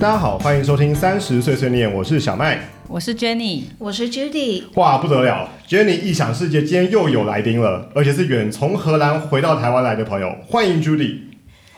大家好，欢迎收听三十岁碎念，我是小麦，我是 Jenny，我是 Judy。哇，不得了，Jenny 异想世界今天又有来宾了，而且是远从荷兰回到台湾来的朋友，欢迎 Judy。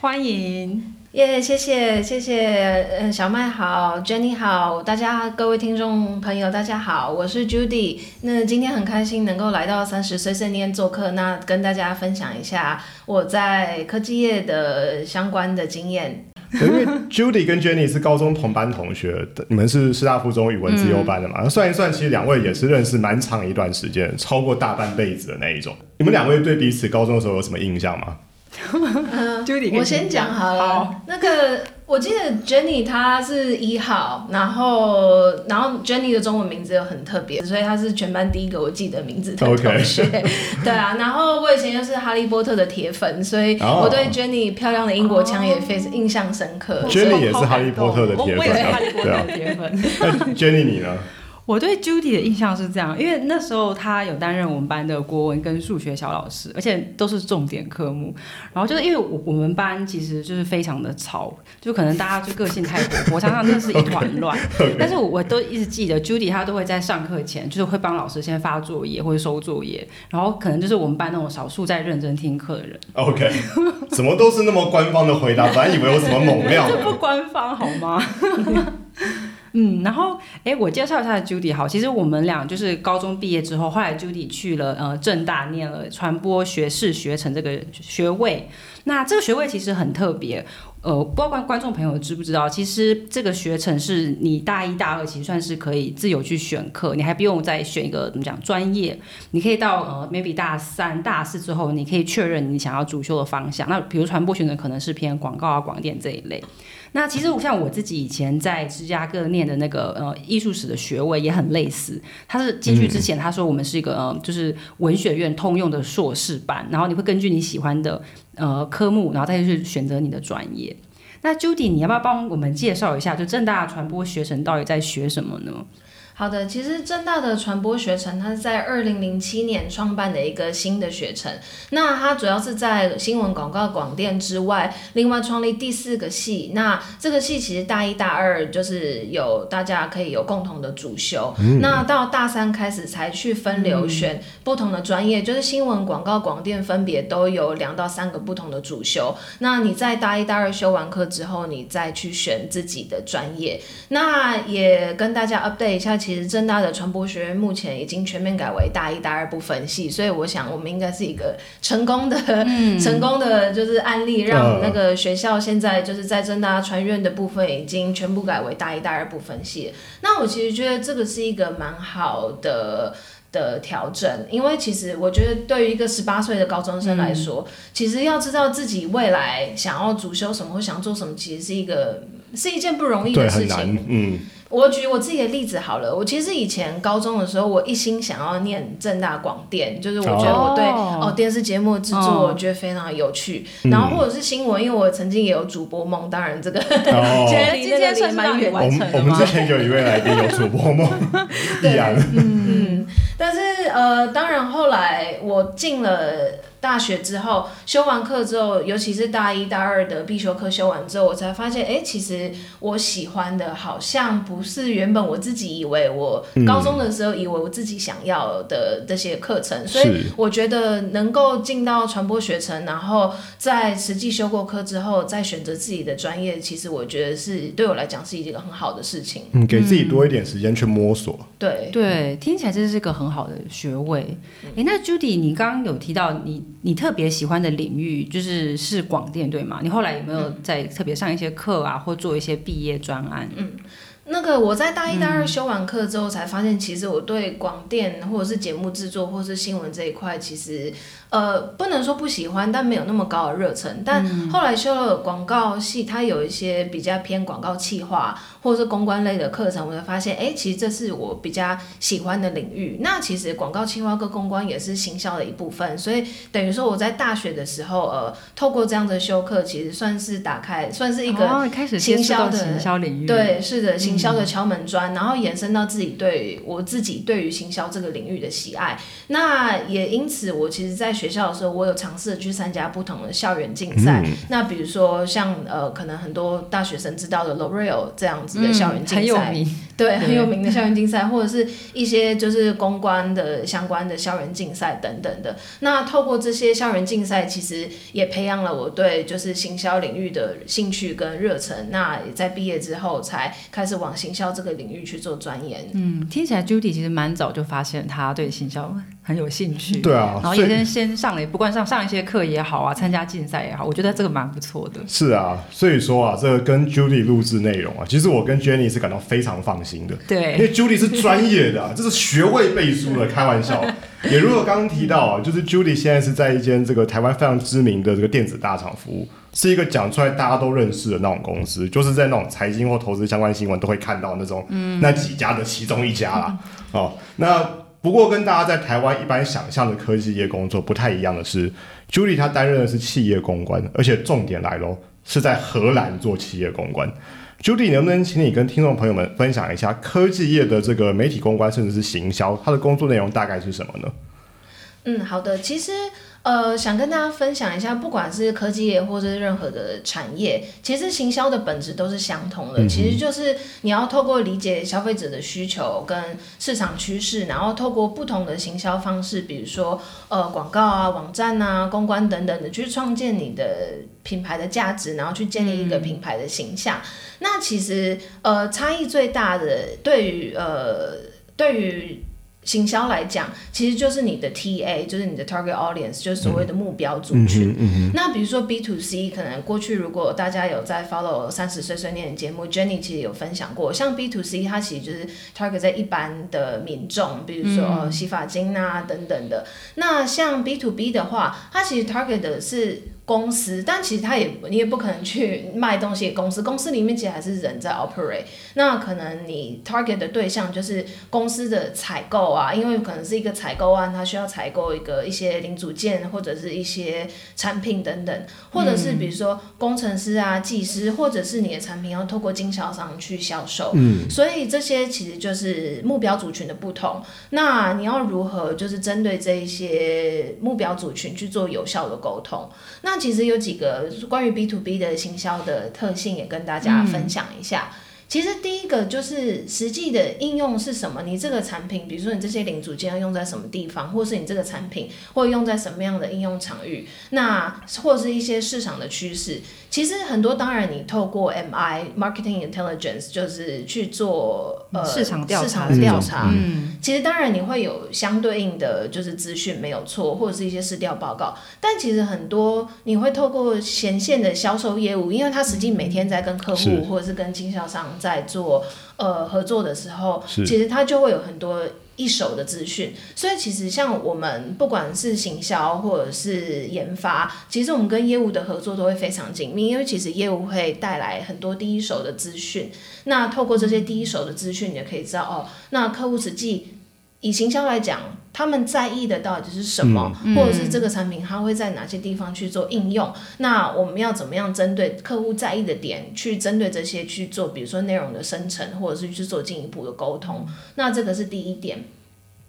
欢迎，耶谢谢谢谢，嗯，小麦好，Jenny 好，大家各位听众朋友大家好，我是 Judy。那今天很开心能够来到三十岁碎念做客，那跟大家分享一下我在科技业的相关的经验。对因为 Judy 跟 Jenny 是高中同班同学，你们是师大附中语文自由班的嘛？那算一算，其实两位也是认识蛮长一段时间，超过大半辈子的那一种。你们两位对彼此高中的时候有什么印象吗？嗯 Judy 我先讲好了。好那个我记得 Jenny 她是一号，然后然后 Jenny 的中文名字又很特别，所以她是全班第一个我记得名字的同学。对啊，然后我以前又是哈利波特的铁粉，所以哦我对 Jenny 漂亮的英国腔也非常印象深刻。Jenny 也是哈利波特的铁粉啊我也是哈利波特对啊的铁粉。那 Jenny 你呢？我对 Judy 的印象是这样，因为那时候她有担任我们班的国文跟数学小老师，而且都是重点科目。然后就是因为我我们班其实就是非常的吵，就可能大家就个性太活泼，常常真的是一团 乱。但是我我都一直记得 Judy 她都会在上课前，就是会帮老师先发作业或者收作业，然后可能就是我们班那种少数在认真听课的人。OK，怎么都是那么官方的回答，本来以为有什么猛料 这。不官方好吗？嗯，然后哎，我介绍一下 Judy 好，其实我们俩就是高中毕业之后，后来 Judy 去了呃正大念了传播学士学程这个学位。那这个学位其实很特别，呃，不知道观观众朋友知不知道，其实这个学程是你大一大二其实算是可以自由去选课，你还不用再选一个怎么讲专业，你可以到呃 maybe 大三大四之后，你可以确认你想要主修的方向。那比如传播学程可能是偏广告啊、广电这一类。那其实像我自己以前在芝加哥念的那个呃艺术史的学位也很类似，他是进去之前他说我们是一个呃就是文学院通用的硕士班，然后你会根据你喜欢的呃科目，然后再去选择你的专业。那 Judy，你要不要帮我们介绍一下，就正大传播学程到底在学什么呢？好的，其实正大的传播学程，它是在二零零七年创办的一个新的学程。那它主要是在新闻、广告、广电之外，另外创立第四个系。那这个系其实大一、大二就是有大家可以有共同的主修。那到大三开始才去分流选不同的专业，就是新闻、广告、广电分别都有两到三个不同的主修。那你在大一、大二修完课之后，你再去选自己的专业。那也跟大家 update 一下，其实正大的传播学院目前已经全面改为大一、大二不分系，所以我想我们应该是一个成功的、成功的就是案例，让那个学校现在就是在正大传院的部分已经全部改为大一、大二不分系。那我其实觉得这个是一个蛮好的。的调整，因为其实我觉得对于一个十八岁的高中生来说，其实要知道自己未来想要主修什么或想做什么，其实是一个是一件不容易，的事情。很难。嗯，我举我自己的例子好了，我其实以前高中的时候，我一心想要念正大广电，就是我觉得我对哦。哦电视节目的制作，哦我觉得非常有趣。然后或者是新闻，因为我曾经也有主播梦，当然这个哦，现在离那个离蛮远我完成了吗？们我们之前有一位来宾有主播梦，易安，嗯，但是呃，当然后来我进了大学之后，修完课之后，尤其是大一、大二的必修课修完之后，我才发现，哎，其实我喜欢的好像不是原本我自己以为我高中的时候以为我自己想要的这些课程，所以我觉得能够进到传播学程，然后在实际修过课之后，再选择自己的专业，其实我觉得是对我来讲是一个很好的事情。嗯，给自己多一点时间去摸索。对，对，听起来这是个很好的学位。诶，那 Judy，你刚刚有提到你你特别喜欢的领域就是是广电对吗？你后来有没有在特别上一些课啊，或做一些毕业专案？嗯那个我在大一、大二修完课之后，才发现其实我对广电或者是节目制作或是新闻这一块，其实呃不能说不喜欢，但没有那么高的热忱。但后来修了广告系，它有一些比较偏广告企划或者是公关类的课程，我就发现，哎，其实这是我比较喜欢的领域。那其实广告企划跟公关也是行销的一部分，所以等于说我在大学的时候，呃，透过这样的修课，其实算是打开，算是一个哦，开始接触到行销的行销领域，对，是的，行销的敲门砖，然后延伸到自己对我自己对于行销这个领域的喜爱。那也因此，我其实在学校的时候，我有尝试去参加不同的校园竞赛。那比如说像呃，可能很多大学生知道的 L'Oreal 这样子的校园竞赛，很有名，对，很有名的校园竞赛，或者是一些就是公关的相关的校园竞赛等等的。那透过这些校园竞赛，其实也培养了我对就是行销领域的兴趣跟热忱。那也在毕业之后才开始往行销这个领域去做钻研。嗯，听起来 Judy 其实蛮早就发现他对行销很有兴趣。对啊，然后也先先上了，不管上上一些课也好啊，参加竞赛也好，我觉得这个蛮不错的。是啊，所以说啊，这个跟 Judy 录制内容啊，其实我跟 Jenny 是感到非常放心的。对，因为 Judy 是专业的，这是学位背书的，开玩笑。也如果刚刚提到啊，就是 Judy 现在是在一间这个台湾非常知名的这个电子大厂服务，是一个讲出来大家都认识的那种公司，就是在那种财经或投资相关新闻都会看到那种那几家的其中一家啦。哦，那不过跟大家在台湾一般想象的科技业工作不太一样的是，Judy 她担任的是企业公关，而且重点来喽，是在荷兰做企业公关。Judy，能不能请你跟听众朋友们分享一下科技业的这个媒体公关，甚至是行销，它的工作内容大概是什么呢？嗯，好的，其实。呃，想跟大家分享一下，不管是科技业或者是任何的产业，其实行销的本质都是相同的。其实就是你要透过理解消费者的需求跟市场趋势，然后透过不同的行销方式，比如说呃广告啊、网站啊、公关等等的，去创建你的品牌的价值，然后去建立一个品牌的形象。那其实呃差异最大的，对于呃对于。行销来讲，其实就是你的 TA，就是你的 target audience，就是所谓的目标族群。那比如说 B to C，可能过去如果大家有在 follow 三十岁碎念的节目，Jenny 其实有分享过，像 B to C，它其实就是 target 在一般的民众，比如说洗发精啊等等的。那像 B to B 的话，它其实 target 的是。公司，但其实他也你也不可能去卖东西给公司，公司里面其实还是人在 operate。那可能你 target 的对象就是公司的采购啊，因为可能是一个采购案，他需要采购一个一些零组件或者是一些产品等等，或者是比如说工程师啊、技师，或者是你的产品要透过经销商去销售。嗯，所以这些其实就是目标族群的不同。那你要如何就是针对这一些目标族群去做有效的沟通？那那其实有几个关于 B to B 的行销的特性，也跟大家分享一下。其实第一个就是实际的应用是什么？你这个产品，比如说你这些零组件要用在什么地方，或是你这个产品会用在什么样的应用场域？那或是一些市场的趋势。其实很多，当然你透过 MI Marketing Intelligence 就是去做呃市场调查的调查。嗯，其实当然你会有相对应的就是资讯没有错，或者是一些市调报告。但其实很多你会透过前线的销售业务，因为他实际每天在跟客户或者是跟经销商在做呃合作的时候，其实他就会有很多。一手的资讯，所以其实像我们不管是行销或者是研发，其实我们跟业务的合作都会非常紧密，因为其实业务会带来很多第一手的资讯。那透过这些第一手的资讯，你就可以知道哦，那客户实际以行销来讲，他们在意的到底是什么，或者是这个产品它会在哪些地方去做应用？那我们要怎么样针对客户在意的点，去针对这些去做，比如说内容的生成，或者是去做进一步的沟通？那这个是第一点。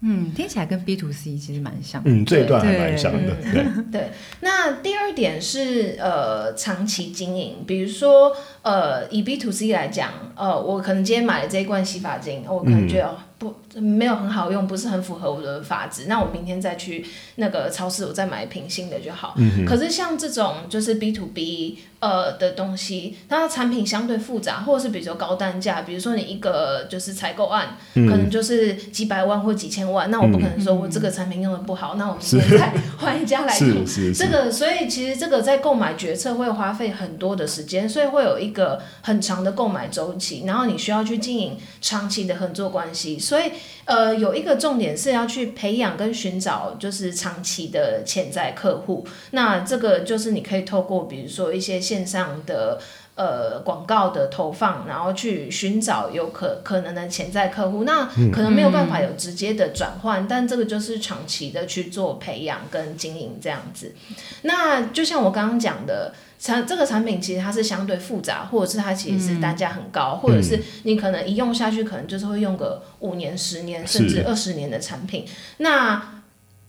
嗯，听起来跟 B to C 其实蛮像。嗯，这一段还蛮像的。对 对。那第二点是呃长期经营，比如说呃以 B to C 来讲，呃我可能今天买了这一罐洗发精，我可能觉得。不没有很好用，不是很符合我的发质。那我明天再去那个超市，我再买一瓶新的就好。可是像这种就是 B to B 呃的东西，它产品相对复杂，或者是比如说高单价，比如说你一个就是采购案，可能就是几百万或几千万。那我不可能说我这个产品用的不好，那我明天再 换一家来用。这个所以其实这个在购买决策会花费很多的时间，所以会有一个很长的购买周期，然后你需要去经营长期的合作关系。所以，呃，有一个重点是要去培养跟寻找，就是长期的潜在客户。那这个就是你可以透过，比如说一些线上的。呃广告的投放，然后去寻找有可可能的潜在客户。那可能没有办法有直接的转换，但这个就是长期的去做培养跟经营这样子。那就像我刚刚讲的。产这个产品其实它是相对复杂，或者是它其实是单价很高，或者是你可能一用下去，可能就是会用个五年、十年甚至二十年的产品。那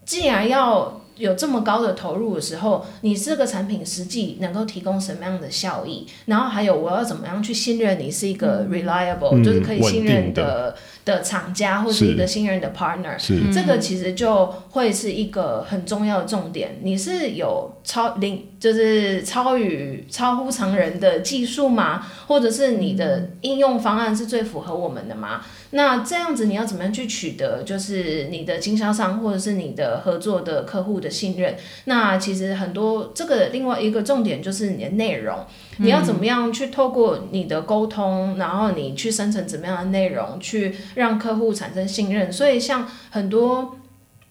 既然要有这么高的投入的时候，你这个产品实际能够提供什么样的效益？然后还有我要怎么样去信任你是一个 reliable，就是可以信任的。的厂家或是一个信任的 partner，这个其实就会是一个很重要的重点。你是有超零，就是超于超乎常人的技术吗？或者是你的应用方案是最符合我们的吗？那这样子你要怎么样去取得，就是你的经销商或者是你的合作的客户的信任？那其实很多这个另外一个重点就是你的内容。你要怎么样去透过你的沟通，然后你去生成怎么样的内容，去让客户产生信任？所以像很多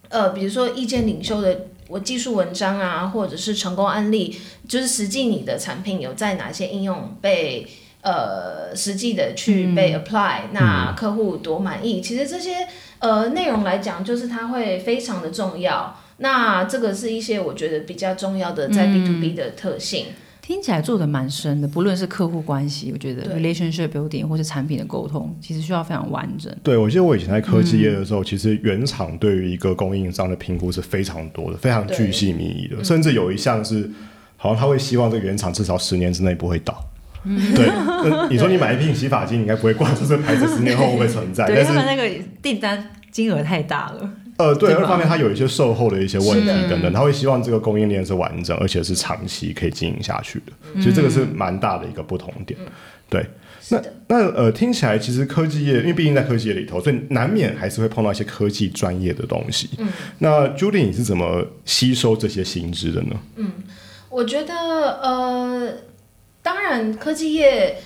呃，比如说意见领袖的我技术文章啊，或者是成功案例，就是实际你的产品有在哪些应用被呃实际的去被 apply，那客户多满意？其实这些呃内容来讲，就是它会非常的重要。那这个是一些我觉得比较重要的在 B to B 的特性。听起来做的蛮深的，不论是客户关系，我觉得 relationship building 或是产品的沟通，其实需要非常完整。对，我记得我以前在科技业的时候，其实原厂对于一个供应商的评估是非常多的，非常巨细靡遗的，甚至有一项是，好像他会希望这个原厂至少十年之内不会倒。对，你说你买一瓶洗发精，你应该不会关注这牌子十年 后会不会存在，对，他们那个订单金额太大了。呃，对，二方面它有一些售后的一些问题等等，他会希望这个供应链是完整，而且是长期可以经营下去的。其实这个是蛮大的一个不同点。对，那那呃，听起来其实科技业，因为毕竟在科技业里头，所以难免还是会碰到一些科技专业的东西。嗯，那 Judy 你是怎么吸收这些薪资的呢？嗯，我觉得呃，当然科技业。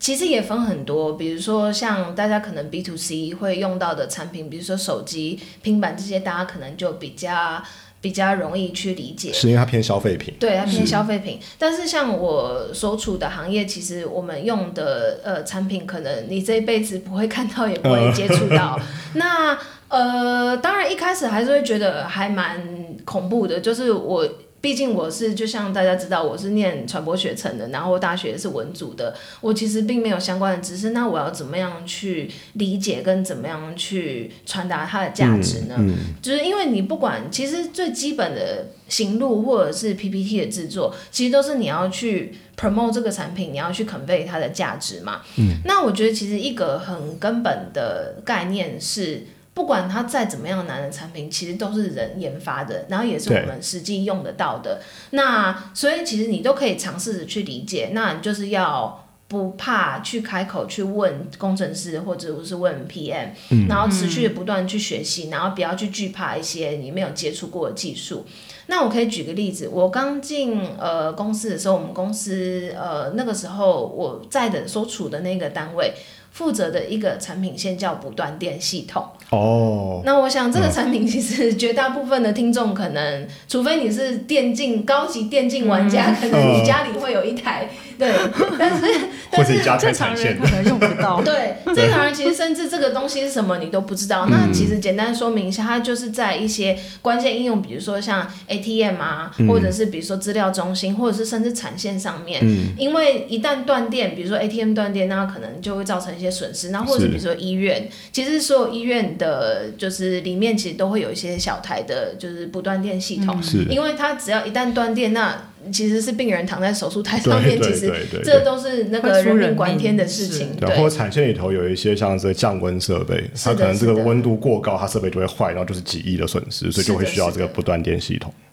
其实也分很多，比如说像大家可能 B to C 会用到的产品，比如说手机、平板这些，大家可能就比较比较容易去理解。是因为它偏消费品。对，它偏消费品。但是像我所处的行业，其实我们用的呃产品，可能你这一辈子不会看到，也不会接触到。那呃，当然一开始还是会觉得还蛮恐怖的，就是我。毕竟我是就像大家知道，我是念传播学程的，然后大学是文组的，我其实并没有相关的知识。那我要怎么样去理解跟怎么样去传达它的价值呢？就是因为你不管，其实最基本的行路或者是 PPT 的制作，其实都是你要去 promote 这个产品，你要去 convey 它的价值嘛。嗯，那我觉得其实一个很根本的概念是。不管它再怎么样难的产品，其实都是人研发的，然后也是我们实际用得到的。那所以其实你都可以尝试着去理解。那你就是要不怕去开口去问工程师，或者是问 PM，然后持续不断去学习，然后不要去惧怕一些你没有接触过的技术。那我可以举个例子，我刚进呃公司的时候，我们公司呃那个时候我在的所处的那个单位。负责的一个产品线叫不断电系统。哦，那我想这个产品其实绝大部分的听众可能，除非你是电竞高级电竞玩家，可能你家里会有一台。对，但是 但是正常人可能用不到。对，正常人其实甚至这个东西是什么你都不知道。那其实简单说明一下，它就是在一些关键应用，比如说像 ATM 啊，或者是比如说资料中心，或者是甚至产线上面，因为一旦断电，比如说 ATM 断电，那可能就会造成一些损失。那或者比如说医院，其实所有医院的，就是里面其实都会有一些小台的，就是不断电系统，因为它只要一旦断电，那其实是病人躺在手术台上面，其实这都是那个人命关天的事情。对，或者产线里头有一些像这降温设备，它可能这个温度过高，它设备就会坏，然后就是几亿的损失，所以就会需要这个不断电系统。是的，是的。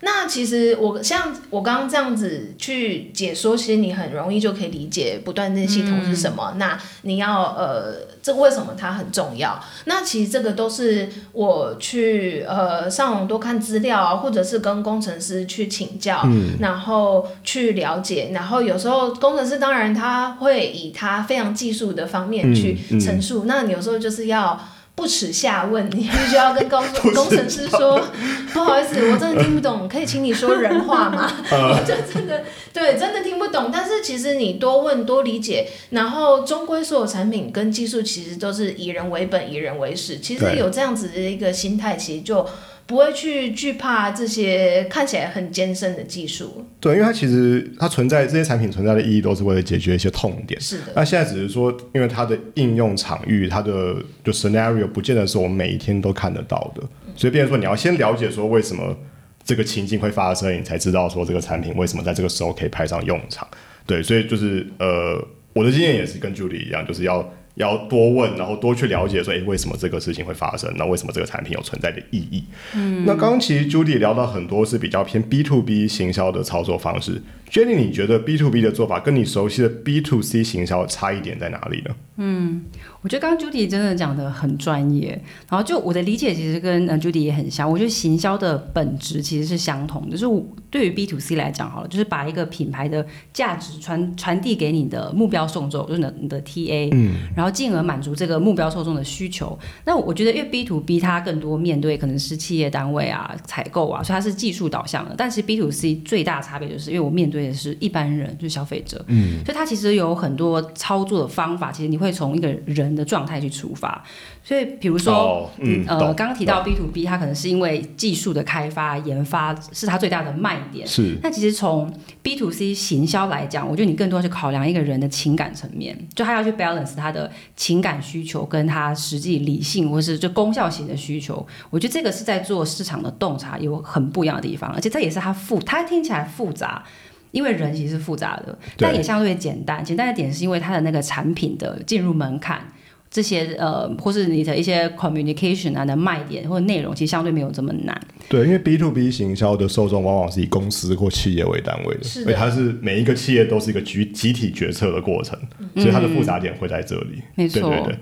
那其实我像我刚刚这样子去解说，其实你很容易就可以理解不断电系统是什么。那你要呃，这为什么它很重要？那其实这个都是我去呃上网多看资料啊，或者是跟工程师去请教，然后去了解。然后有时候工程师当然他会以他非常技术的方面去陈述，那你有时候就是要。不耻下问，你必须要跟工工程师说，不好意思，我真的听不懂，可以请你说人话吗？我就真的对，真的听不懂。但是其实你多问多理解，然后终归所有产品跟技术其实都是以人为本，以人为始。其实有这样子的一个心态，其实就不会去惧怕这些看起来很艰深的技术。对，因为它其实它存在这些产品存在的意义都是为了解决一些痛点。是的，那现在只是说，因为它的应用场域，它的就 scenario 不见得是我们每一天都看得到的，所以变成说你要先了解说为什么这个情境会发生，你才知道说这个产品为什么在这个时候可以派上用场。对，所以就是呃，我的经验也是跟 Julie 一样，就是要要多问，然后多去了解说，哎，为什么这个事情会发生？那为什么这个产品有存在的意义？嗯，那刚刚其实 Julie 聊到很多是比较偏 B to B 行销的操作方式，Jenny，你觉得 B to B 的做法跟你熟悉的 B to C 行销差异点在哪里呢？我觉得刚刚 Judy 真的讲的很专业，然后就我的理解其实跟呃 Judy 也很像。我觉得行销的本质其实是相同的，就是我对于 B to C 来讲好了，就是把一个品牌的价值传传递给你的目标受众，就是你的你的 TA，嗯，然后进而满足这个目标受众的需求。那我觉得因为 B to B 它更多面对可能是企业单位啊、采购啊，所以它是技术导向的。但是 B to C 最大差别就是因为我面对的是一般人，就是消费者，嗯，所以它其实有很多操作的方法，其实你会从一个人的状态去出发。所以比如说，哦嗯，呃，刚刚提到 B to B，它可能是因为技术的开发、研发是它最大的卖点。是那其实从 B to C 行销来讲，我觉得你更多去考量一个人的情感层面，就他要去 balance 他的情感需求跟他实际理性或是就功效型的需求。我觉得这个是在做市场的洞察有很不一样的地方，而且这也是它复，它听起来复杂。因为人其实是复杂的，但也相对简单。简单的点是因为它的那个产品的进入门槛，这些呃，或是你的一些 communication 啊的卖点或者内容，其实相对没有这么难。对，因为 B to B 行销的受众往往是以公司或企业为单位的，所以它是每一个企业都是一个集集体决策的过程，所以它的复杂点会在这里。没错对对对，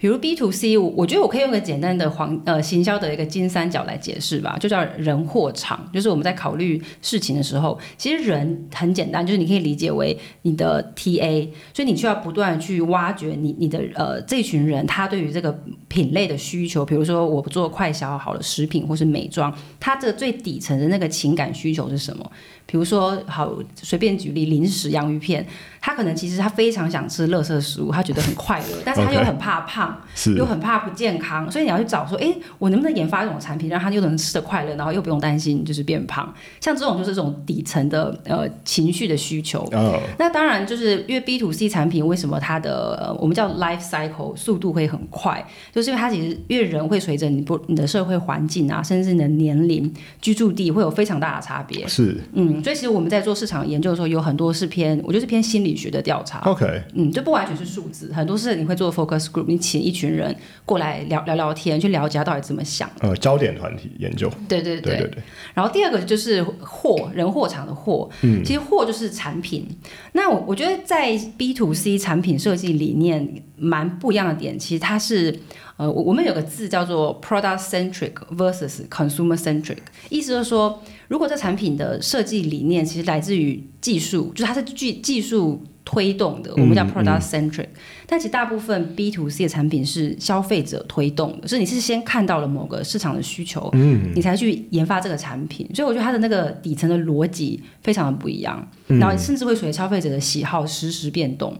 比如 B to C，我我觉得我可以用个简单的黄呃行销的一个金三角来解释吧，就叫人货场。就是我们在考虑事情的时候，其实人很简单，就是你可以理解为你的 TA，所以你需要不断去挖掘你你的呃这群人他对于这个品类的需求，比如说我做快消好了食品或是美妆，它这最底层的那个情感需求是什么？比如说好随便举例，零食洋芋片，他可能其实他非常想吃垃圾食物，他觉得很快乐，但是他又很怕胖。是又很怕不健康，所以你要去找说，哎，我能不能研发一种产品，让他又能吃的快乐，然后又不用担心就是变胖。像这种就是这种底层的呃情绪的需求。呃，那当然就是因为 B to C 产品为什么它的、呃、我们叫 life cycle 速度会很快，就是因为它其实因为人会随着你不你的社会环境啊，甚至你的年龄、居住地会有非常大的差别。是嗯，所以其实我们在做市场研究的时候，有很多是偏我觉得是偏心理学的调查。OK，嗯，就不完全是数字，很多是你会做 focus group，你请一群人过来聊聊聊天，去了解他到底怎么想。呃，焦点团体研究，对对对对对，然后第二个就是货，人货场的货，嗯，其实货就是产品。那我我觉得在 B to C 产品设计理念蛮不一样的点，其实它是呃，我我们有个字叫做 product centric versus consumer centric，意思就是说，如果这产品的设计理念其实来自于技术，就是它是技技术推动的，我们叫 product centric，、但其实大部分 B to C 的产品是消费者推动的，是你是先看到了某个市场的需求，嗯，你才去研发这个产品，所以我觉得它的那个底层的逻辑非常的不一样，然后甚至会随着消费者的喜好实时变动。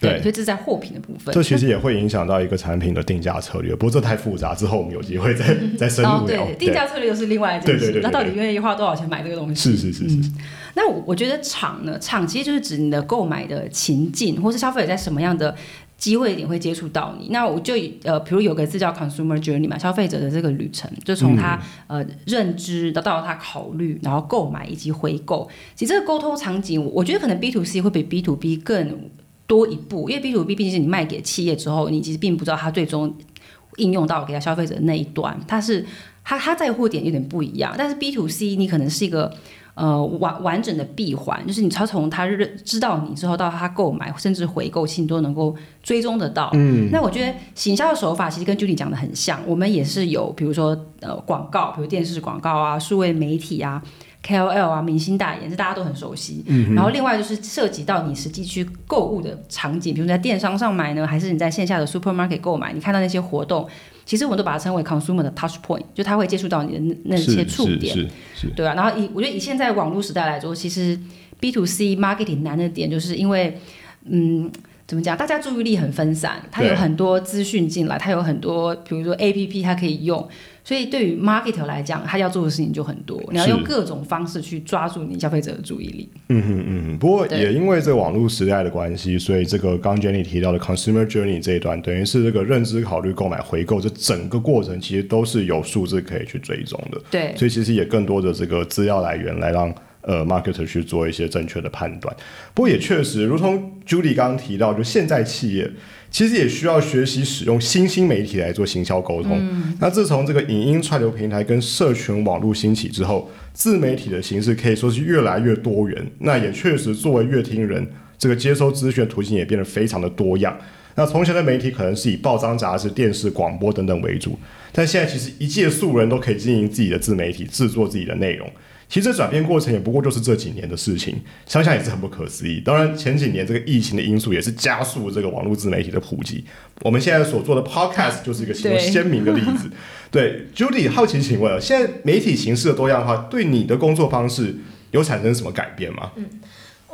对所以这是在货品的部分。这其实也会影响到一个产品的定价策略，不过这太复杂，之后我们有机会再再深哦，入聊。对，定价策略又是另外一件事。对对对对那到底愿意花多少钱买这个东西？是是是是，那我我觉得场呢，场其实就是指你的购买的情境，或是消费者在什么样的机会点会接触到你。那我就以呃，比如有个字叫 consumer journey 嘛，消费者的这个旅程，就从他、呃认知到到他考虑，然后购买以及回购。其实这个沟通场景，我觉得可能 B to C 会比 B to B 更多一步，因为 B to B 毕竟是你卖给企业之后，你其实并不知道它最终应用到给到消费者那一端，它是它它在乎点有点不一样。但是 B to C 你可能是一个呃完完整的闭环，就是你超从他认知道你之后到他购买甚至回购，其实你都能够追踪得到。嗯，那我觉得行销的手法其实跟 Judy 讲的很像，我们也是有比如说呃广告，比如电视广告啊、数位媒体啊。KOL 啊，明星代言，这大家都很熟悉。嗯然后另外就是涉及到你实际去购物的场景，比如在电商上买呢，还是你在线下的 supermarket 购买，你看到那些活动，其实我们都把它称为 consumer 的 touch point，就它会接触到你的那那些触点。对啊，然后以我觉得以现在网络时代来说，其实 B to C marketing 难的点，就是因为嗯。怎么讲？大家注意力很分散，它有很多资讯进来，它有很多，比如说 A P P 它可以用，所以对于 marketer 来讲，他要做的事情就很多，你要用各种方式去抓住你消费者的注意力。嗯哼嗯哼，不过也因为这个网络时代的关系，所以这个刚 Jenny 提到的 consumer journey 这一段，等于是这个认知、考虑、购买、回购这整个过程，其实都是有数字可以去追踪的。对，所以其实也更多的这个资料来源来让呃 marketer 去做一些正确的判断。不过也确实，如同 Judy 刚刚提到，就现在企业其实也需要学习使用新兴媒体来做行销沟通。那自从这个影音串流平台跟社群网络兴起之后，自媒体的形式可以说是越来越多元。那也确实，作为乐听人，这个接收资讯的途径也变得非常的多样。那从前的媒体可能是以报章、杂志、电视、广播等等为主，但现在其实一介素人都可以经营自己的自媒体，制作自己的内容。其实这转变过程也不过就是这几年的事情，想想也是很不可思议。当然，前几年这个疫情的因素也是加速这个网络自媒体的普及。我们现在所做的 podcast 就是一个其中鲜明的例子。对，Judy，好奇请问，现在媒体形式的多样化对你的工作方式有产生什么改变吗？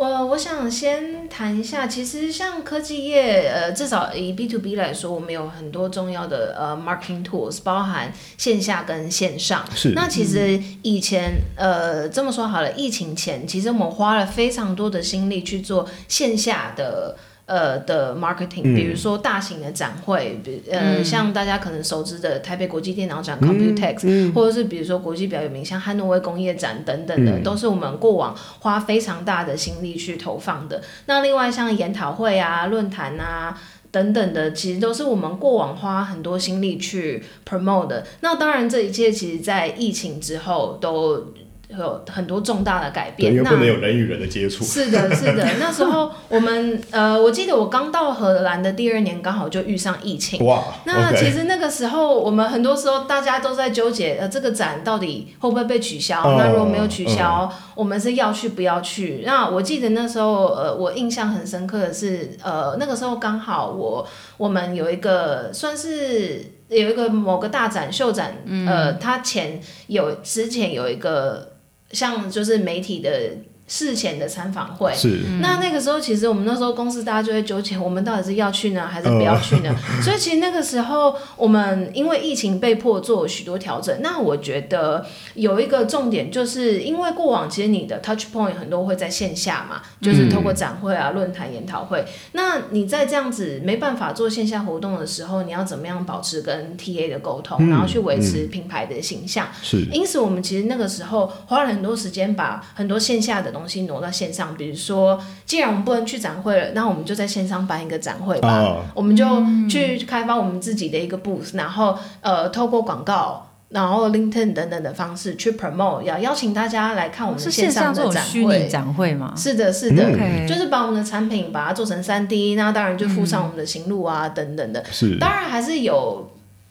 我我想先谈一下，其实像科技业，呃，至少以 B to B 来说，我们有很多重要的呃 marketing tools，包含线下跟线上。是那其实以前，呃，这么说好了，疫情前，其实我们花了非常多的心力去做线下的。呃的 marketing，、嗯比如说大型的展会，比呃、嗯像大家可能熟知的台北国际电脑展 Computex，、或者是比如说国际比较有名像汉诺威工业展等等的，嗯都是我们过往花非常大的心力去投放的。那另外像研讨会啊、论坛啊。等等的，其实都是我们过往花很多心力去 promote 的。那当然，这一切其实在疫情之后都有很多重大的改对，变。因为那不能有人与人的接触。是的，是的。那时候我们呃，我记得我刚到荷兰的第二年，刚好就遇上疫情。哇那其实那个时候，我们很多时候大家都在纠结，呃，这个展到底会不会被取消？哦那如果没有取消，我们是要去不要去？那我记得那时候，呃，我印象很深刻的是，呃，那个时候刚好我我们有一个算是有一个某个大展秀展，呃，它前有之前有一个像就是媒体的事前的参访会，是那那个时候，其实我们那时候公司大家就会纠结，我们到底是要去呢，还是不要去呢？所以其实那个时候，我们因为疫情被迫做许多调整。那我觉得有一个重点，就是因为过往其实你的 touch point 很多会在线下嘛，就是透过展会啊、论坛、研讨会。那你在这样子没办法做线下活动的时候，你要怎么样保持跟 TA 的沟通，然后去维持品牌的形象？是因此，我们其实那个时候花了很多时间，把很多线下的东西挪到线上。比如说，既然我们不能去展会了，那我们就在线上办一个展会吧。啊，我们就去开发我们自己的一个 booth，然后呃，透过广告。然后 LinkedIn 等等的方式去 promote，要邀请大家来看我们是线上的展种虚拟会。展会吗？是的，是的，嗯就是把我们的产品把它做成三 D，那当然就附上我们的行路啊、等等的。是当然还是有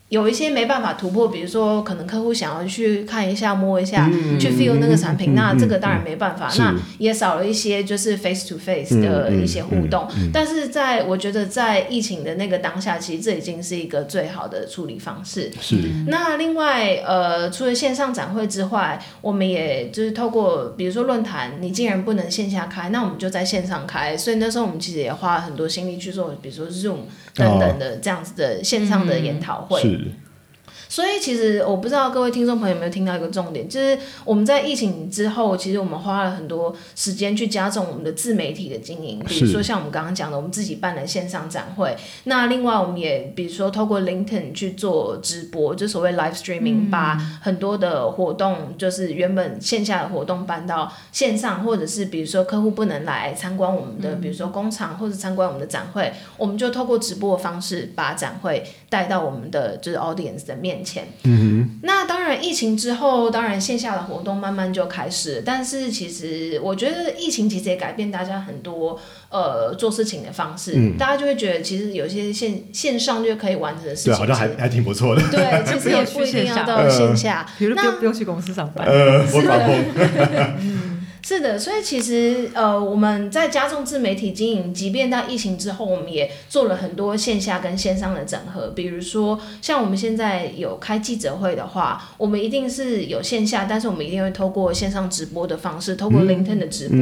有一些没办法突破，比如说可能客户想要去看一下、摸一下、去 feel 那个产品，那这个当然没办法，是那也少了一些就是 face to face 的一些互动。但是在我觉得在疫情的那个当下，其实这已经是一个最好的处理方式。是那另外，呃，除了线上展会之外，我们也就是透过，比如说论坛，你既然不能线下开，那我们就在线上开。所以那时候我们其实也花了很多心力去做，比如说 Zoom 等等的这样子的线上的研讨会。是所以其实我不知道各位听众朋友有没有听到一个重点，就是我们在疫情之后，其实我们花了很多时间去加重我们的自媒体的经营，比如说像我们刚刚讲的，我们自己办了线上展会，那另外我们也比如说透过 LinkedIn 去做直播，就所谓 live streaming，、把很多的活动就是原本线下的活动搬到线上，或者是比如说客户不能来参观我们的，比如说工厂或者参观我们的展会，我们就透过直播的方式把展会带到我们的就是 audience 的面前。嗯那当然，疫情之后，当然线下的活动慢慢就开始，但是其实我觉得疫情其实也改变大家很多呃做事情的方式，大家就会觉得其实有些线线上就可以完成的事情，对，好像还还挺不错的。对，其实也不一定要 到线下。比如不那用不用去公司上班，是是的，所以其实呃，我们在加重自媒体经营，即便在疫情之后，我们也做了很多线下跟线上的整合。比如说，像我们现在有开记者会的话，我们一定是有线下，但是我们一定会透过线上直播的方式，透过 LinkedIn 的直播。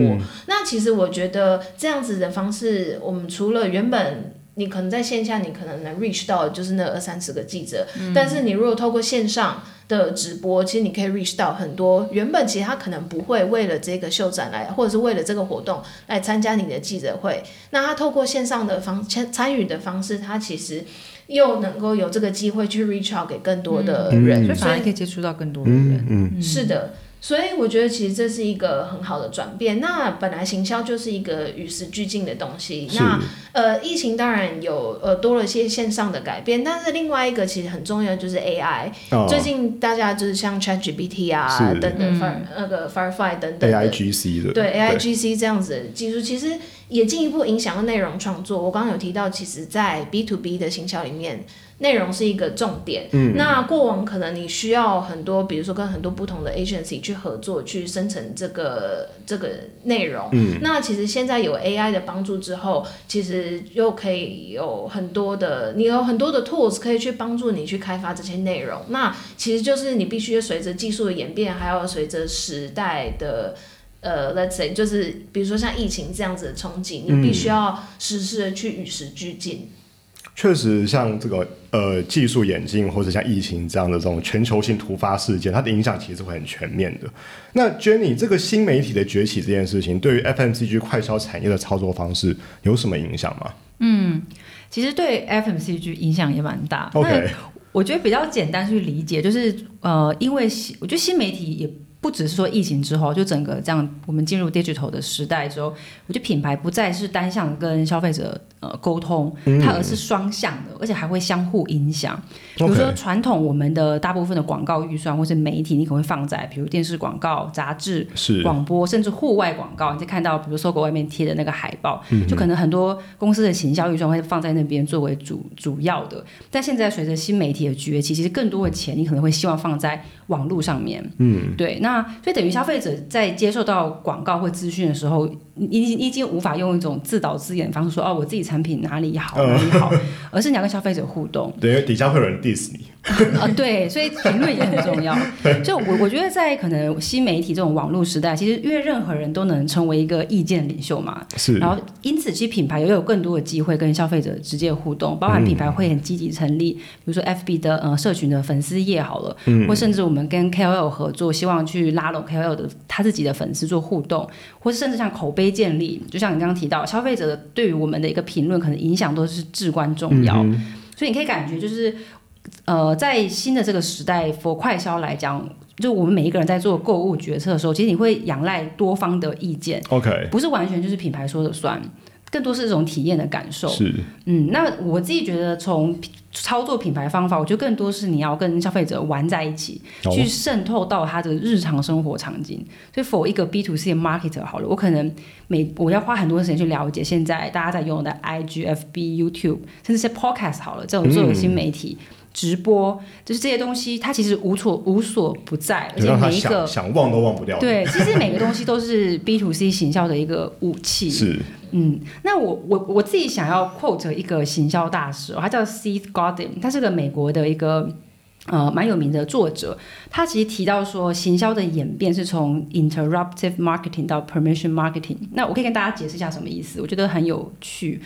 那其实我觉得这样子的方式，我们除了原本你可能在线下，你可能能 reach 到就是那二三十个记者，但是你如果透过线上。的直播，其实你可以 reach 到很多原本其实他可能不会为了这个秀展来，或者是为了这个活动来参加你的记者会。那他透过线上的方参参与的方式，他其实又能够有这个机会去 reach out 给更多的人，所以反而可以接触到更多的人。嗯，是的。所以我觉得其实这是一个很好的转变。那本来行销就是一个与时俱进的东西。那呃，疫情当然有呃多了些线上的改变，但是另外一个其实很重要就是 AI。最近大家就是像 ChatGPT 啊等等 Fire 那个 Firefly 等等 AIGC 的对 AIGC 这样子的技术，其实也进一步影响了内容创作。我刚刚有提到，其实，在 B to B 的行销里面。内容是一个重点。嗯，那过往可能你需要很多，比如说跟很多不同的 agency 去合作，去生成这个这个内容。嗯，那其实现在有 AI 的帮助之后，其实又可以有很多的，你有很多的 tools 可以去帮助你去开发这些内容。那其实就是你必须随着技术的演变，还有随着时代的呃，let's say 就是比如说像疫情这样子的冲击，你必须要实时的去与时俱进。确实，像这个呃技术演进，或者像疫情这样的这种全球性突发事件，它的影响其实会很全面的。那 Jenny，这个新媒体的崛起这件事情，对于 FMCG 快消产业的操作方式有什么影响吗？嗯，其实对 FMCG 影响也蛮大。OK，我觉得比较简单去理解，就是呃，因为我觉得新媒体也。不只是说疫情之后，就整个这样，我们进入 digital 的时代之后，我觉得品牌不再是单向跟消费者呃沟通，它而是双向的，而且还会相互影响。比如说传统我们的大部分的广告预算或是媒体，你可能会放在比如电视广告、杂志、广播，甚至户外广告。你就看到比如搜狗外面贴的那个海报，就可能很多公司的行销预算会放在那边作为主主要的。但现在随着新媒体的崛起，其实更多的钱你可能会希望放在网络上面。嗯，对。那所以等于消费者在接受到广告或资讯的时候，你你已经无法用一种自导自演的方式说哦，我自己产品哪里好哪里好，而是你要跟消费者互动。对，底下会有人 diss 你。啊，对，所以评论也很重要。就我我觉得在可能新媒体这种网络时代，其实因为任何人都能成为一个意见领袖嘛，是。然后因此，其实品牌也有更多的机会跟消费者直接互动，包含品牌会很积极成立，比如说 FB 的呃社群的粉丝页好了，嗯或甚至我们跟 KOL 合作，希望去拉拢 KOL 的他自己的粉丝做互动，或是甚至像口碑建立，就像你刚刚提到，消费者对于我们的一个评论，可能影响都是至关重要。所以你可以感觉就是。呃，在新的这个时代，for 快销来讲，就我们每一个人在做购物决策的时候，其实你会仰赖多方的意见，OK，不是完全就是品牌说了算，更多是一种体验的感受。是，嗯，那我自己觉得从操作品牌方法，我觉得更多是你要跟消费者玩在一起，去渗透到他的日常生活场景。所以，for 一个 B to C 的 marketer 好了，我可能每我要花很多时间去了解现在大家在用的 IGFB、YouTube，甚至是 Podcast 好了，这种作为新媒体。直播就是这些东西，它其实无所无所不在，而且每一个想忘都忘不掉。对，其实每个东西都是 B to C 行销的一个武器。是，嗯，那我我我自己想要 quote 一个行销大师，他叫 Seth Godin，他是个美国的一个呃蛮有名的作者。他其实提到说，行销的演变是从 interruptive marketing 到 permission marketing。那我可以跟大家解释一下什么意思，我觉得很有趣。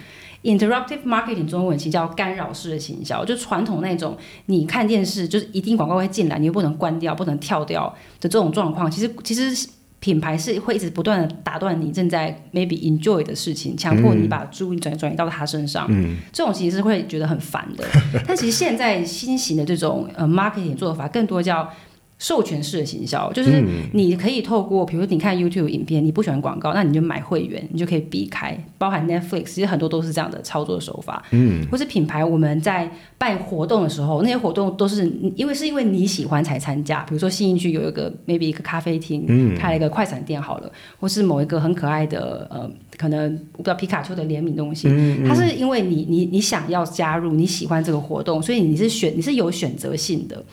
Interruptive marketing 中文其实叫干扰式的行销，就传统那种你看电视就是一定广告会进来，你又不能关掉、不能跳掉的这种状况。其实其实品牌是会一直不断的打断你正在 maybe enjoy 的事情，强迫你把注意转转移到他身上。嗯，这种其实是会觉得很烦的。但其实现在新型的这种呃 marketing 做法，更多叫。授权式的行销，就是你可以透过，比如你看 YouTube 影片，你不喜欢广告，那你就买会员，你就可以避开。包含 Netflix，其实很多都是这样的操作手法。嗯，或是品牌，我们在办活动的时候，那些活动都是因为是因为你喜欢才参加。比如说新一区有一个 maybe 一个咖啡厅，开了一个快闪店好了，或是某一个很可爱的呃，可能我不知道皮卡丘的联名东西，它是因为你你你想要加入，你喜欢这个活动，所以你是选你是有选择性的。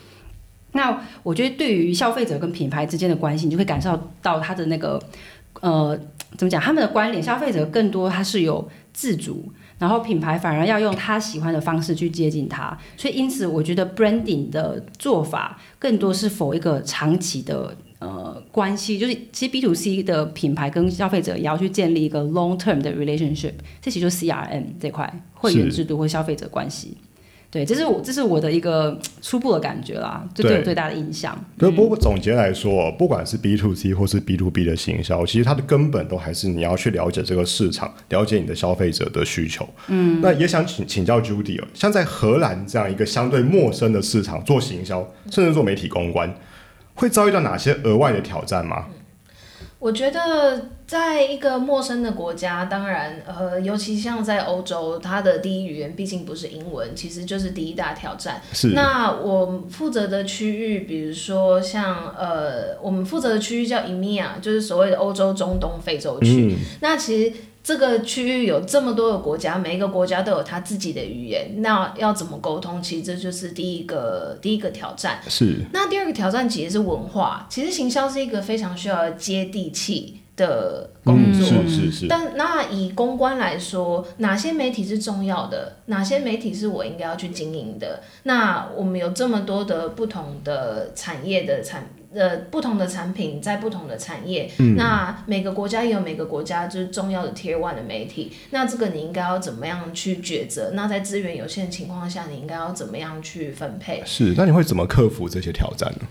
那我觉得，对于消费者跟品牌之间的关系，你就会感受到他的那个呃怎么讲，他们的关联，消费者更多他是有自主。然后品牌反而要用他喜欢的方式去接近他，所以因此我觉得 branding 的做法更多是否一个长期的呃关系，就是其实 B to C 的品牌跟消费者也要去建立一个 long term 的 relationship，这其实就是 CRM 这块会员制度或消费者关系。对，这是我这是我的一个初步的感觉啦，就对我最大的印象。不不过总结来说，不管是 B to C 或是 B to B 的行销，其实它的根本都还是你要去了解这个市场，了解你的消费者的需求。嗯，那也想请请教 Judy 哦，像在荷兰这样一个相对陌生的市场做行销，甚至做媒体公关，会遭遇到哪些额外的挑战吗？我觉得，在一个陌生的国家，当然，呃，尤其像在欧洲，它的第一语言毕竟不是英文，其实就是第一大挑战。是。那我负责的区域，比如说像呃，我们负责的区域叫 EMEA，就是所谓的欧洲、中东、非洲区。嗯。那其实。这个区域有这么多的国家，每一个国家都有他自己的语言，那要怎么沟通？其实这就是第一个第一个挑战。是。那第二个挑战其实是文化，其实行销是一个非常需要接地气的工作。是是是。但那以公关来说，哪些媒体是重要的？哪些媒体是我应该要去经营的？那我们有这么多的不同的产业的产。呃，不同的产品在不同的产业，那每个国家也有每个国家就是重要的 Tier One 的媒体，那这个你应该要怎么样去抉择？那在资源有限的情况下，你应该要怎么样去分配？是，那你会怎么克服这些挑战呢？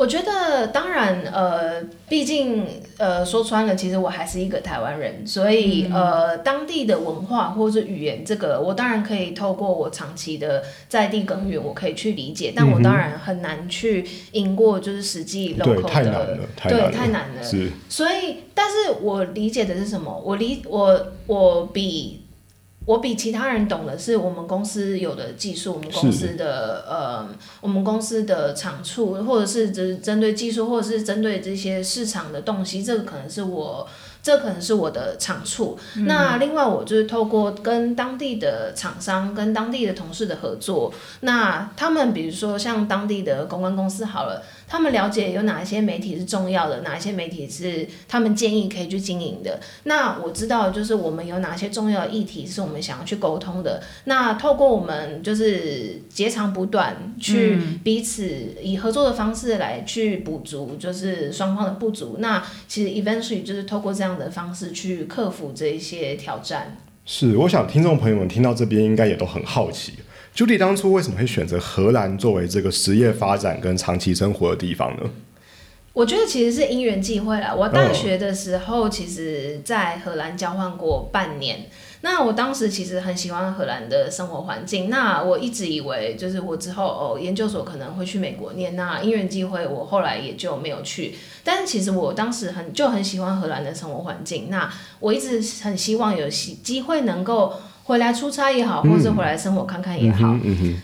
我觉得，当然，呃，毕竟，呃，说穿了，其实我还是一个台湾人，所以，呃，当地的文化或者语言，这个我当然可以透过我长期的在地耕耘，我可以去理解，但我当然很难去赢过就是实际 local 的，太难了，对，太难了，是。所以，但是我理解的是什么？我理我我比。我比其他人懂的是我们公司有的技术，我们公司的呃，我们公司的长处，或者是只针对技术，或者是针对这些市场的洞悉，这个可能是我。这可能是我的长处。那另外，我就是透过跟当地的厂商、跟当地的同事的合作，那他们比如说像当地的公关公司好了，他们了解有哪一些媒体是重要的，哪一些媒体是他们建议可以去经营的。那我知道，就是我们有哪些重要的议题是我们想要去沟通的。那透过我们就是截长补短，去彼此以合作的方式来去补足，就是双方的不足。那其实 eventually 就是透过这样。样的方式去克服这一些挑战。是，我想听众朋友们听到这边应该也都很好奇，Judy 当初为什么会选择荷兰作为这个实业发展跟长期生活的地方呢？我觉得其实是因缘际会啦。我大学的时候，其实在荷兰交换过半年。那我当时其实很喜欢荷兰的生活环境。那我一直以为，就是我之后哦，研究所可能会去美国念。那因缘机会，我后来也就没有去。但是其实我当时很就很喜欢荷兰的生活环境。那我一直很希望有机机会能够。回来出差也好，或者是回来生活看看也好。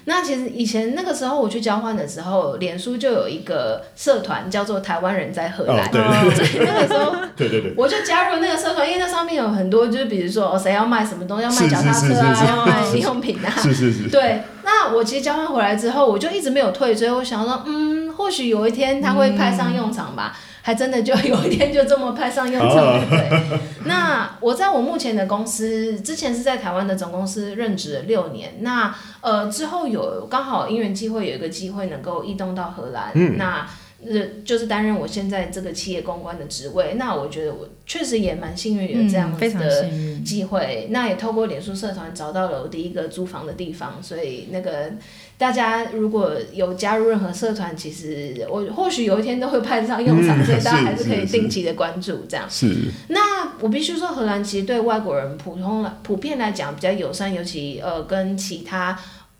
那其实以前那个时候我去交换的时候，脸书就有一个社团叫做台湾人在荷兰。对对对。那个时候，对对对，我就加入那个社团，因为那上面有很多，就是比如说谁要卖什么东西，要卖脚踏车啊，要卖日用品啊。是是是。对，那我其实交换回来之后，我就一直没有退所以。我想说，嗯，或许有一天它会派上用场吧。还真的就有一天就这么派上用场了，对。那我在我目前的公司，之前是在台湾的总公司任职了六年。那呃之后有刚好因缘机会有一个机会能够异动到荷兰，那呃就是担任我现在这个企业公关的职位。那我觉得我确实也蛮幸运有这样子的机会。那也透过脸书社团找到了我第一个租房的地方，所以那个。大家如果有加入任何社团，其实我或许有一天都会派上用场，所以大家还是可以定期的关注这样。是。那我必须说，荷兰其实对外国人普通普遍来讲比较友善，尤其呃跟其他。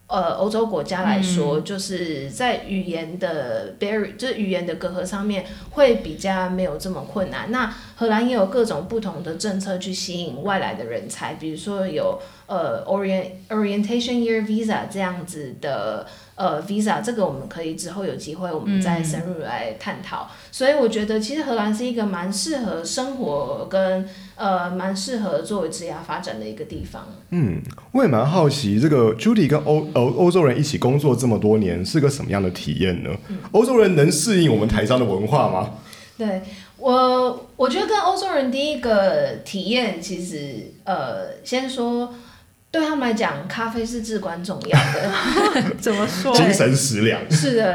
呃，欧洲国家来说，就是在语言的 barrier，就是语言的隔阂上面会比较没有这么困难。那荷兰也有各种不同的政策去吸引外来的人才，比如说有呃 orient orientation year visa 这样子的。呃，visa 这个我们可以之后有机会我们再深入来探讨。所以我觉得其实荷兰是一个蛮适合生活跟呃蛮适合作为职业发展的一个地方。嗯，我也蛮好奇，这个 Judy 跟欧欧欧洲人一起工作这么多年是个什么样的体验呢？欧洲人能适应我们台商的文化吗？对我，我觉得跟欧洲人第一个体验，其实呃，先说对他们来讲，咖啡是至关重要的。怎么说？精神食粮。是的，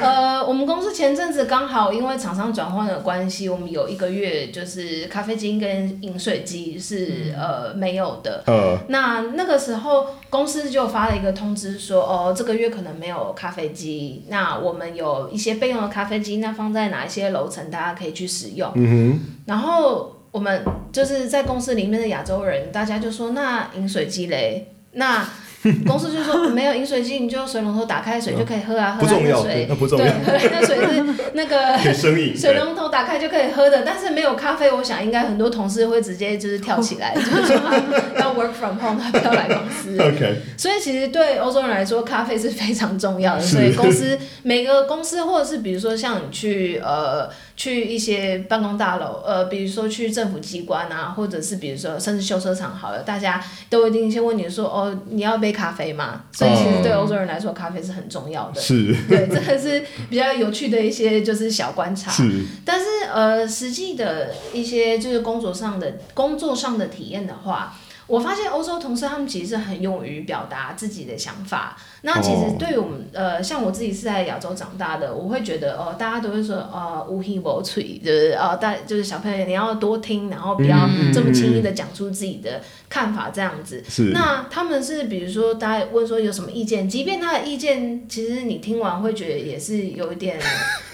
呃，我们公司前阵子刚好因为厂商转换的关系，我们有一个月就是咖啡机跟饮水机是、呃没有的。呃，那那个时候公司就发了一个通知说，哦，这个月可能没有咖啡机，那我们有一些备用的咖啡机，那放在哪一些楼层，大家可以去使用。嗯哼然后我们就是在公司里面的亚洲人，大家就说那饮水机嘞，那 公司就说没有饮水机，你就水龙头打开水就可以喝啊，不重要，喝来的水对，那不重对，要，喝那水是 那个。水龙头打开就可以喝的，但是没有咖啡，我想应该很多同事会直接就是跳起来，就是说他要 work from home，他不要来公司。OK，所以其实对欧洲人来说，咖啡是非常重要的。所以公司每个公司，或者是比如说像你去呃去一些办公大楼，呃，比如说去政府机关啊，或者是比如说甚至修车厂好了，大家都一定先问你说哦，你要杯咖啡吗？所以其实对欧洲人来说，咖啡是很重要的。是 对，这个是比较有趣的一些就是小观察。是，但是呃，实际的一些就是工作上的工作上的体验的话，我发现欧洲同事他们其实是很勇于表达自己的想法。那其实哦对于我们、呃，像我自己是在亚洲长大的，我会觉得哦、大家都会说呃无希无吹，就是哦，大就是小朋友你要多听，然后不要嗯这么轻易的讲出自己的看法这样子。是那他们是比如说，大家问说有什么意见，即便他的意见，其实你听完会觉得也是有一点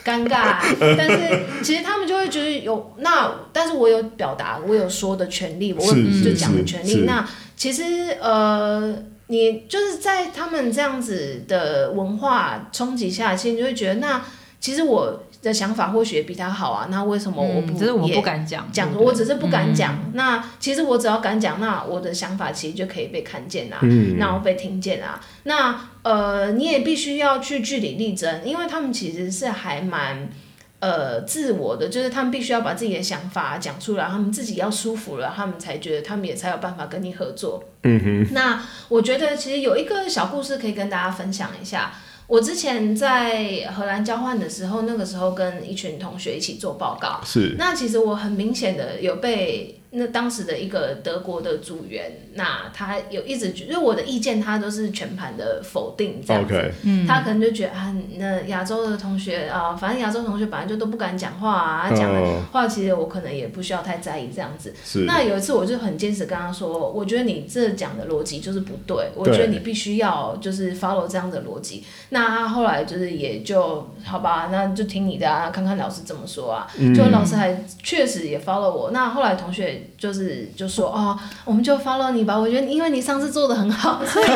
尴尬，但是其实他们就会觉得有那，但是我有表达，我有说的权利，我有是就讲的权利。是那其实呃，你就是在他们这样子的文化冲击下，其实你就会觉得，那其实我的想法或许也比他好啊，那为什么我不是我不敢讲，讲，我只是不敢讲。那其实我只要敢讲，那我的想法其实就可以被看见啊，嗯然后被听见啊。那呃，你也必须要去据理力争，因为他们其实是还蛮。呃，自我的就是他们必须要把自己的想法讲出来，他们自己要舒服了，他们才觉得他们也才有办法跟你合作。嗯哼，那我觉得其实有一个小故事可以跟大家分享一下。我之前在荷兰交换的时候，那个时候跟一群同学一起做报告，是那其实我很明显的有被那当时的一个德国的组员，那他有一直就是我的意见，他都是全盘的否定这样子。OK，他可能就觉得啊，那亚洲的同学啊，反正亚洲同学本来就都不敢讲话啊，讲话其实我可能也不需要太在意这样子。是那有一次我就很坚持跟他说，我觉得你这讲的逻辑就是不对，我觉得你必须要就是 follow 这样的逻辑。那他后来就是也就好吧，那就听你的啊，看看老师怎么说啊。嗯就老师还确实也 follow 我。那后来同学就是就说哦，我们就 follow 你吧。我觉得因为你上次做的很好，所以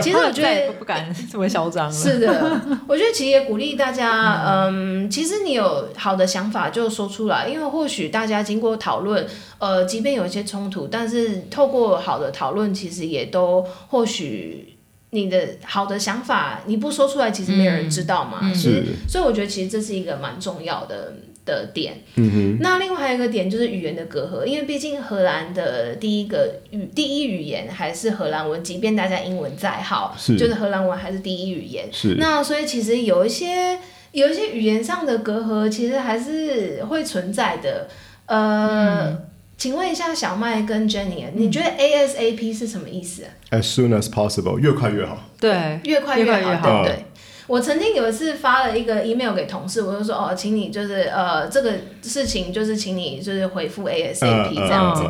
其实我觉得不敢这么嚣张了。是的，我觉得其实也鼓励大家，嗯，其实你有好的想法就说出来，因为或许大家经过讨论，呃，即便有一些冲突，但是透过好的讨论，其实也都或许。你的好的想法你不说出来，其实没有人知道嘛。嗯其实是，所以我觉得其实这是一个蛮重要的的点。嗯那另外还有一个点就是语言的隔阂，因为毕竟荷兰的第一个语第一语言还是荷兰文，即便大家英文再好，是就是荷兰文还是第一语言。是那所以其实有一些有一些语言上的隔阂，其实还是会存在的。呃，请问一下小麦跟 Jenny，你觉得 ASAP 是什么意思啊？as soon as possible，越快越好。对，越快越好，对？我曾经有一次发了一个 email 给同事，我就说哦，请你就是呃这个事情就是请你就是回复 ASAP 这样子。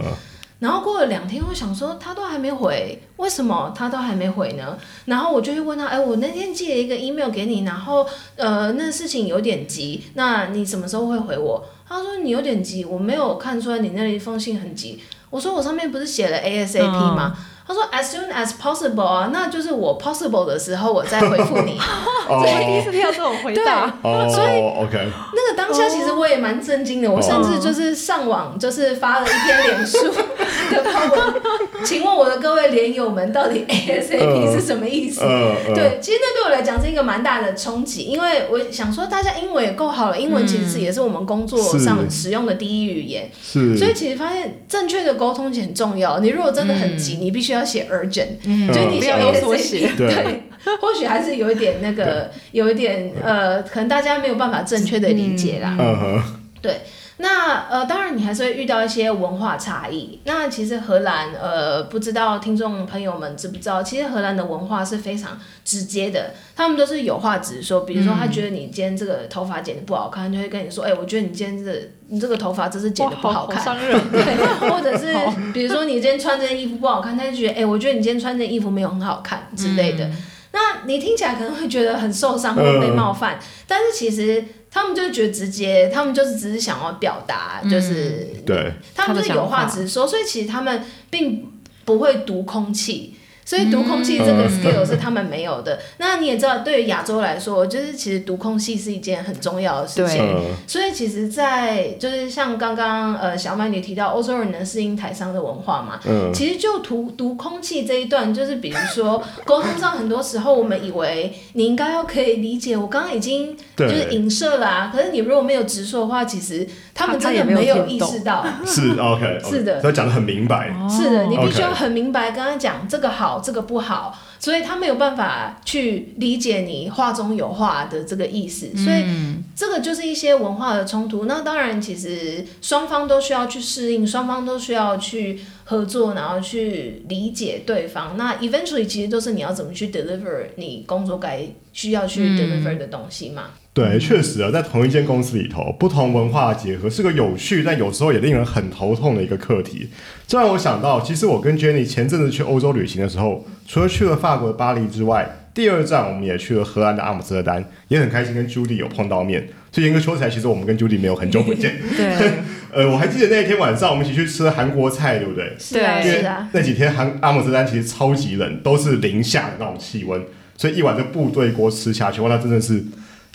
然后过了两天，我想说他都还没回，为什么他都还没回呢？然后我就去问他，哎，我那天寄了一个 email 给你，然后呃那事情有点急，那你什么时候会回我？他说你有点急，我没有看出来你那一封信很急。我说我上面不是写了 ASAP 吗？他说 as soon as possible 啊，那就是我 possible 的时候我再回复你。我第一哦次听到这种回答。哦，所以 OK，那个当下其实我也蛮震惊的，我甚至就是上网就是发了一篇脸书的发文，请问我的各位连友们，到底 ASAP 是什么意思？对，其实那对我来讲是一个蛮大的冲击，因为我想说大家英文也够好了，英文其实是也是我们工作上使用的第一语言，是，所以其实发现正确的沟通很重要。你如果真的很急，你必须要写 urgent，嗯。就是你要有缩写。ASAP，对对，或许还是有一点那个，有一点呃，可能大家没有办法正确的理解啦。嗯。哼，那呃，当然你还是会遇到一些文化差异。那其实荷兰，呃，不知道听众朋友们知不知道，其实荷兰的文化是非常直接的，他们都是有话直说。比如说，他觉得你今天这个头发剪的不好看，就会跟你说，哎、我觉得你今天这你这个头发真是剪的不好看。伤人。对，或者是 比如说你今天穿这件衣服不好看，他就觉得，哎、我觉得你今天穿这件衣服没有很好看之类的。那你听起来可能会觉得很受伤或被冒犯，但是其实他们就是觉得直接，他们就是只是想要表达，就是、对，他们就是有话直说，所以其实他们并不会读空气。所以读空气这个嗯。skill 是他们没有的。那你也知道，对于亚洲来说，就是其实读空气是一件很重要的事情。所以其实在，就是像刚刚呃小曼你提到欧洲人能适应台商的文化嘛，嗯，其实就读读空气这一段，就是比如说沟通上，很多时候我们以为你应该要可以理解，我刚刚已经就是影射啦、可是你如果没有直说的话，其实他们真的没有意识到。是 OK，是的。他讲的很明白。是的，你必须要很明白刚刚讲这个好，这个不好，所以他没有办法去理解你话中有话的这个意思，所以这个就是一些文化的冲突。那当然，其实双方都需要去适应，双方都需要去合作，然后去理解对方。那 eventually 其实都是你要怎么去 deliver 你工作该需要去 deliver 的东西嘛。对，确实啊，在同一间公司里头，不同文化的结合是个有趣，但有时候也令人很头痛的一个课题。这让我想到，其实我跟 Jenny 前阵子去欧洲旅行的时候，除了去了法国的巴黎之外，第二站我们也去了荷兰的阿姆斯特丹，也很开心跟 Judy 有碰到面。所以严格说起来，其实我们跟 Judy 没有很久不见。对，呃，我还记得那一天晚上，我们一起去吃了韩国菜，对不对？是啊，对因为是啊。那几天韩阿姆斯特丹其实超级冷，都是零下的那种气温，所以一碗这部队锅吃下去，哇，那真的是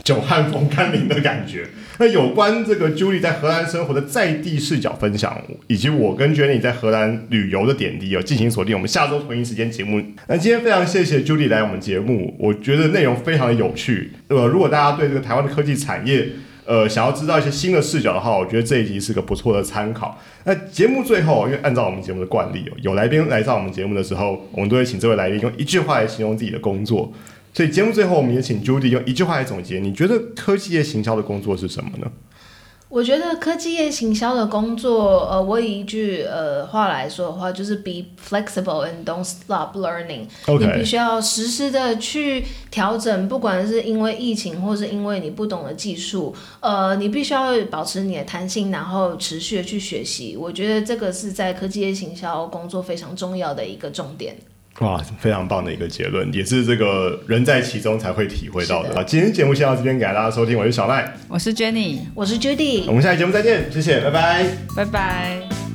久旱逢甘霖的感觉。那有关这个 Julie 在荷兰生活的在地视角分享，以及我跟 Jenny 在荷兰旅游的点滴，有进行锁定我们下周同一时间节目。那今天非常谢谢 Julie 来我们节目，我觉得内容非常的有趣。呃，如果大家对这个台湾的科技产业，呃，想要知道一些新的视角的话，我觉得这一集是个不错的参考。那节目最后，因为按照我们节目的惯例，有来宾来上我们节目的时候，我们都会请这位来宾用一句话来形容自己的工作。所以节目最后，我们也请 Judy 用一句话来总结，你觉得科技业行销的工作是什么呢？我觉得科技业行销的工作，呃，我以一句呃话来说的话，就是 be flexible and don't stop learning。你必须要实时的去调整，不管是因为疫情，或是因为你不懂的技术，呃，你必须要保持你的弹性，然后持续的去学习。我觉得这个是在科技业行销工作非常重要的一个重点。哇，非常棒的一个结论，也是这个人在其中才会体会到的。今天节目先到这边，感谢大家收听，我是小麦，我是 Jenny，我是 Judy，我们下期节目再见，谢谢，拜拜。拜拜。